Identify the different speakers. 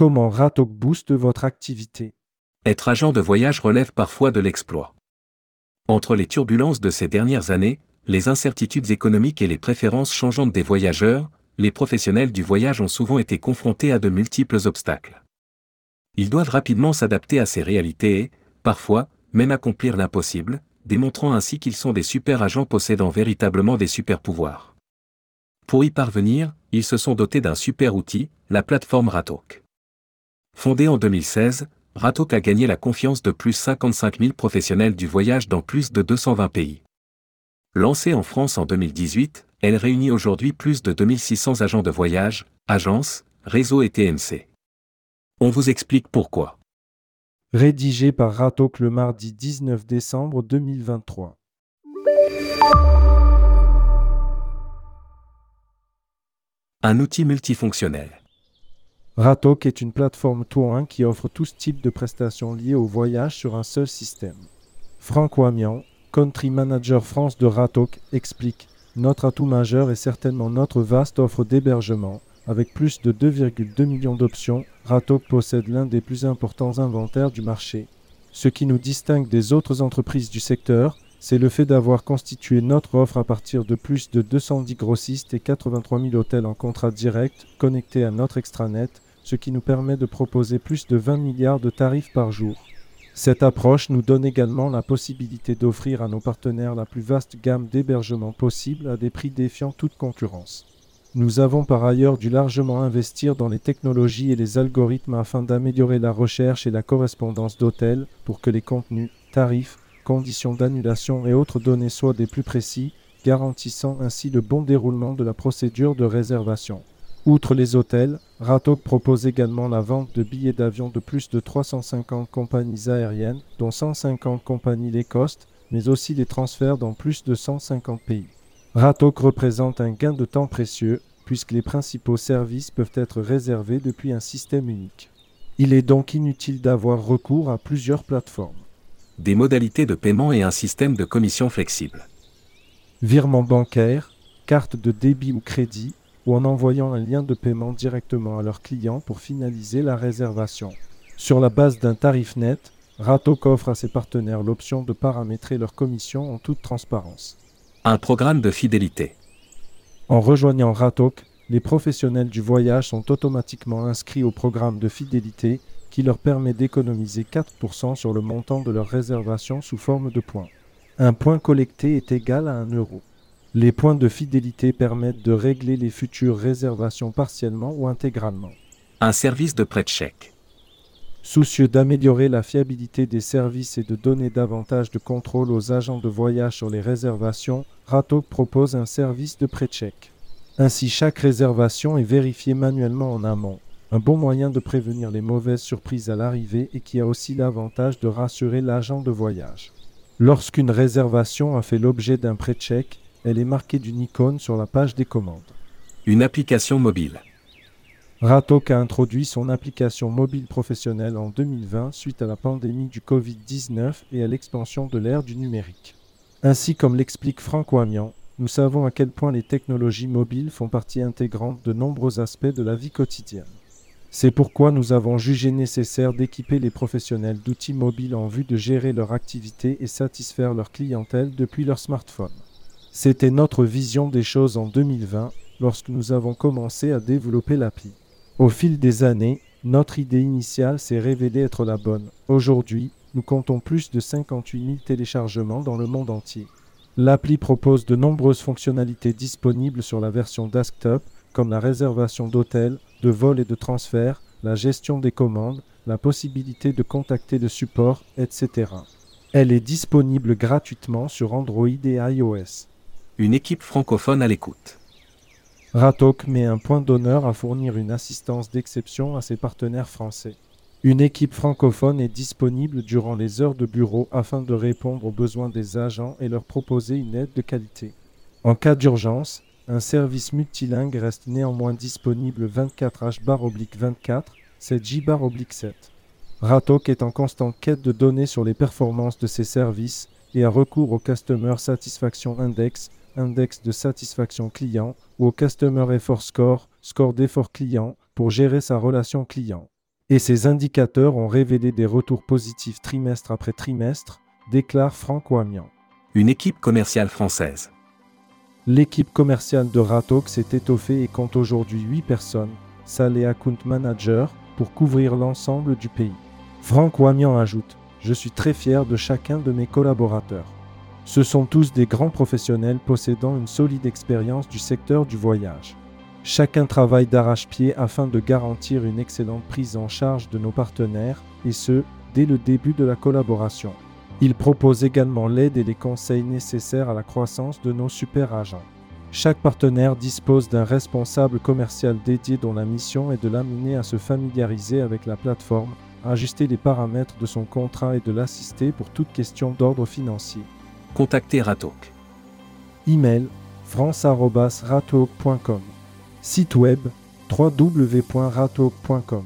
Speaker 1: Comment Ratok booste votre activité?
Speaker 2: Être agent de voyage relève parfois de l'exploit. Entre les turbulences de ces dernières années, les incertitudes économiques et les préférences changeantes des voyageurs, les professionnels du voyage ont souvent été confrontés à de multiples obstacles. Ils doivent rapidement s'adapter à ces réalités et, parfois, même accomplir l'impossible, démontrant ainsi qu'ils sont des super agents possédant véritablement des super pouvoirs. Pour y parvenir, ils se sont dotés d'un super outil, la plateforme Ratok. Fondée en 2016, Ratok a gagné la confiance de plus 55 000 professionnels du voyage dans plus de 220 pays. Lancée en France en 2018, elle réunit aujourd'hui plus de 2600 agents de voyage, agences, réseaux et TMC. On vous explique pourquoi.
Speaker 1: Rédigé par Ratok le mardi 19 décembre 2023.
Speaker 2: Un outil multifonctionnel.
Speaker 1: Ratok est une plateforme tout qui offre tout type de prestations liées au voyage sur un seul système. Franck Wamian, Country Manager France de Ratok, explique Notre atout majeur est certainement notre vaste offre d'hébergement, avec plus de 2,2 millions d'options, Ratok possède l'un des plus importants inventaires du marché. Ce qui nous distingue des autres entreprises du secteur, c'est le fait d'avoir constitué notre offre à partir de plus de 210 grossistes et 83 000 hôtels en contrat direct connectés à notre extranet, ce qui nous permet de proposer plus de 20 milliards de tarifs par jour. Cette approche nous donne également la possibilité d'offrir à nos partenaires la plus vaste gamme d'hébergements possible à des prix défiant toute concurrence. Nous avons par ailleurs dû largement investir dans les technologies et les algorithmes afin d'améliorer la recherche et la correspondance d'hôtels pour que les contenus, tarifs, conditions d'annulation et autres données soient des plus précis, garantissant ainsi le bon déroulement de la procédure de réservation. Outre les hôtels, Ratok propose également la vente de billets d'avion de plus de 350 compagnies aériennes, dont 150 compagnies cost, mais aussi les transferts dans plus de 150 pays. Ratok représente un gain de temps précieux puisque les principaux services peuvent être réservés depuis un système unique. Il est donc inutile d'avoir recours à plusieurs plateformes.
Speaker 2: Des modalités de paiement et un système de commission flexible.
Speaker 1: Virement bancaire, carte de débit ou crédit, ou en envoyant un lien de paiement directement à leurs clients pour finaliser la réservation. Sur la base d'un tarif net, Ratok offre à ses partenaires l'option de paramétrer leur commission en toute transparence.
Speaker 2: Un programme de fidélité.
Speaker 1: En rejoignant Ratok, les professionnels du voyage sont automatiquement inscrits au programme de fidélité qui leur permet d'économiser 4% sur le montant de leur réservation sous forme de points. Un point collecté est égal à un euro. Les points de fidélité permettent de régler les futures réservations partiellement ou intégralement.
Speaker 2: Un service de prêt de chèque.
Speaker 1: Soucieux d'améliorer la fiabilité des services et de donner davantage de contrôle aux agents de voyage sur les réservations, Ratok propose un service de pré-check. Ainsi, chaque réservation est vérifiée manuellement en amont. Un bon moyen de prévenir les mauvaises surprises à l'arrivée et qui a aussi l'avantage de rassurer l'agent de voyage. Lorsqu'une réservation a fait l'objet d'un pré-check, elle est marquée d'une icône sur la page des commandes.
Speaker 2: Une application mobile.
Speaker 1: Ratok a introduit son application mobile professionnelle en 2020 suite à la pandémie du Covid-19 et à l'expansion de l'ère du numérique. Ainsi comme l'explique Franck Wamian, nous savons à quel point les technologies mobiles font partie intégrante de nombreux aspects de la vie quotidienne. C'est pourquoi nous avons jugé nécessaire d'équiper les professionnels d'outils mobiles en vue de gérer leur activité et satisfaire leur clientèle depuis leur smartphone. C'était notre vision des choses en 2020 lorsque nous avons commencé à développer l'appli. Au fil des années, notre idée initiale s'est révélée être la bonne. Aujourd'hui, nous comptons plus de 58 000 téléchargements dans le monde entier. L'appli propose de nombreuses fonctionnalités disponibles sur la version desktop, comme la réservation d'hôtels, de vols et de transferts, la gestion des commandes, la possibilité de contacter le support, etc. Elle est disponible gratuitement sur Android et iOS.
Speaker 2: Une équipe francophone à l'écoute.
Speaker 1: Ratok met un point d'honneur à fournir une assistance d'exception à ses partenaires français. Une équipe francophone est disponible durant les heures de bureau afin de répondre aux besoins des agents et leur proposer une aide de qualité. En cas d'urgence, un service multilingue reste néanmoins disponible 24H-24, c'est J-7. Ratok est en constante quête de données sur les performances de ses services et a recours au Customer Satisfaction Index index de satisfaction client ou au Customer Effort Score, score d'effort client, pour gérer sa relation client. Et ces indicateurs ont révélé des retours positifs trimestre après trimestre, déclare Franck Wamian.
Speaker 2: Une équipe commerciale française.
Speaker 1: L'équipe commerciale de Ratok s'est étoffée et compte aujourd'hui 8 personnes, Salé Account Manager, pour couvrir l'ensemble du pays. Franck Wamian ajoute Je suis très fier de chacun de mes collaborateurs. Ce sont tous des grands professionnels possédant une solide expérience du secteur du voyage. Chacun travaille d'arrache-pied afin de garantir une excellente prise en charge de nos partenaires, et ce, dès le début de la collaboration. Ils proposent également l'aide et les conseils nécessaires à la croissance de nos super agents. Chaque partenaire dispose d'un responsable commercial dédié dont la mission est de l'amener à se familiariser avec la plateforme, ajuster les paramètres de son contrat et de l'assister pour toute question d'ordre financier.
Speaker 2: Contactez Ratok.
Speaker 1: Email france.ratok.com Site web www.ratok.com